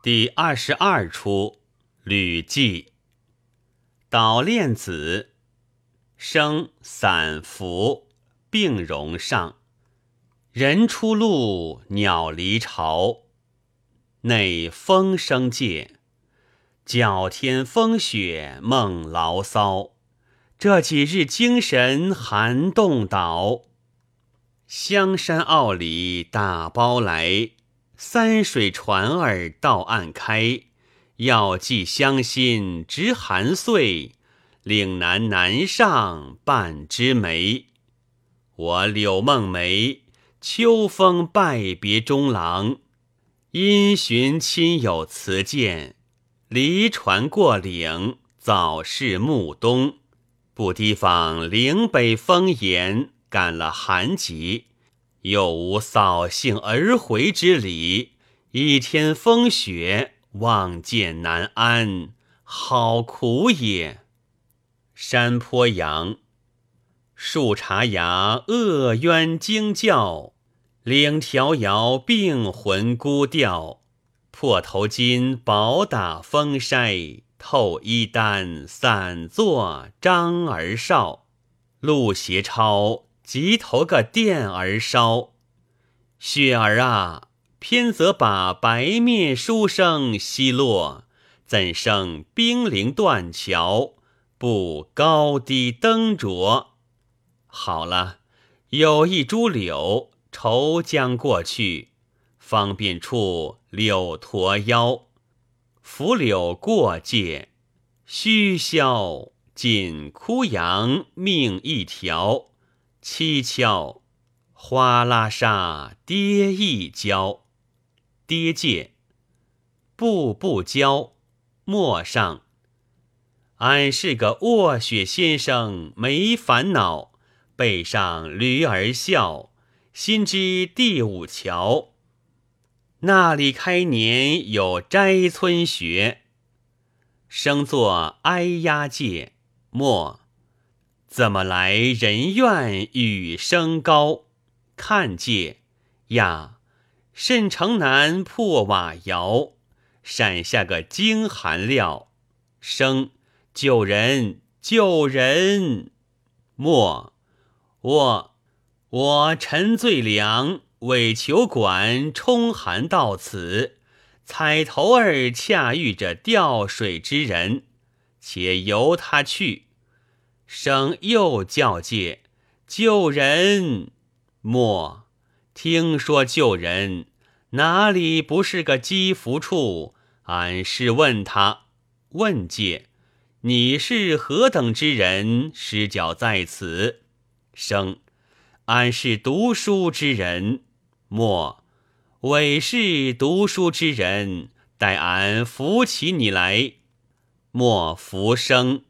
第二十二出，吕记。捣练子，生散服，并容上。人出路，鸟离巢。内风声介，较天风雪梦牢骚。这几日精神寒冻倒。香山坳里打包来。三水船儿到岸开，要寄乡心值寒岁。岭南南上半枝梅，我柳梦梅，秋风拜别中郎。因寻亲友辞见，离船过岭，早是暮冬。不提防岭北风严，赶了寒疾。又无扫兴而回之理，一天风雪，望见难安，好苦也。山坡羊，树茶芽，恶冤惊叫；岭迢遥，病魂孤吊。破头巾，饱打风筛；透衣单，散作张儿少。路斜超。即投个电儿烧，雪儿啊，偏则把白面书生奚落，怎生冰凌断桥，不高低灯着？好了，有一株柳，愁将过去，方便处柳驼腰，拂柳过界，须消尽枯杨命一条。七窍，哗啦沙跌一跤，跌界，步步跤，陌上。俺是个卧雪先生，没烦恼，背上驴儿笑，心知第五桥。那里开年有斋村学，生作哀鸦界，莫。怎么来人怨雨声高？看界呀，甚城南破瓦窑，闪下个惊寒料。生救人救人！莫我我陈最良为求管冲寒到此，彩头儿恰遇着吊水之人，且由他去。生又叫界救人，莫听说救人哪里不是个积福处？俺是问他问界，你是何等之人？失脚在此。生，俺是读书之人。莫，委是读书之人，待俺扶起你来。莫扶生，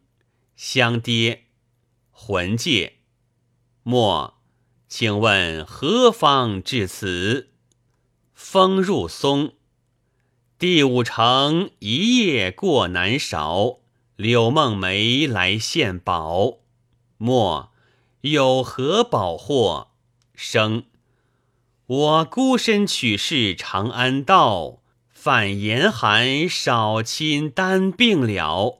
相爹。魂界，莫，请问何方至此？风入松，第五城一夜过难少。柳梦梅来献宝，莫有何宝货？生，我孤身取士长安道，反严寒，少亲单病了。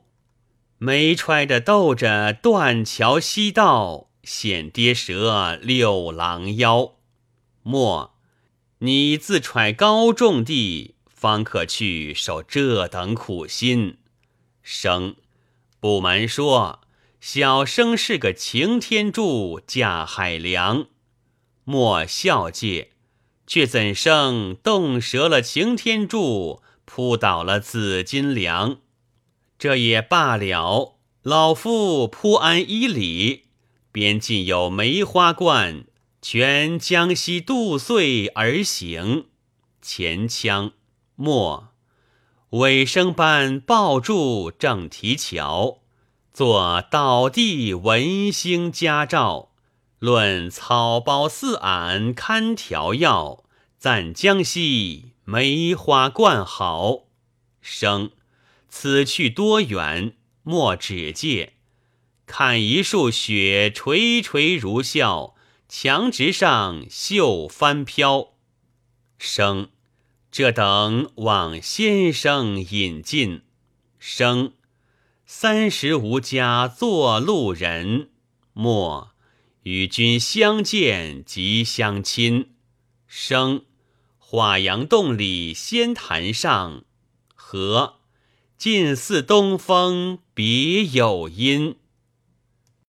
没揣的斗着断桥西道，险跌折六郎腰。莫，你自揣高重地，方可去受这等苦心。生，不瞒说，小生是个擎天柱架海梁。莫笑介，却怎生冻折了擎天柱，扑倒了紫金梁？这也罢了，老夫铺安一里，边近有梅花冠，全江西渡岁而行。前腔末。尾声般抱住正题桥，作倒地文星佳照，论草包四俺堪调药，赞江西梅花冠好。生。此去多远？莫指借。看一树雪垂垂如啸，墙直上绣翻飘。生，这等望先生引进。生三十无家作路人，莫与君相见即相亲。生华阳洞里仙坛上，和近似东风别有音。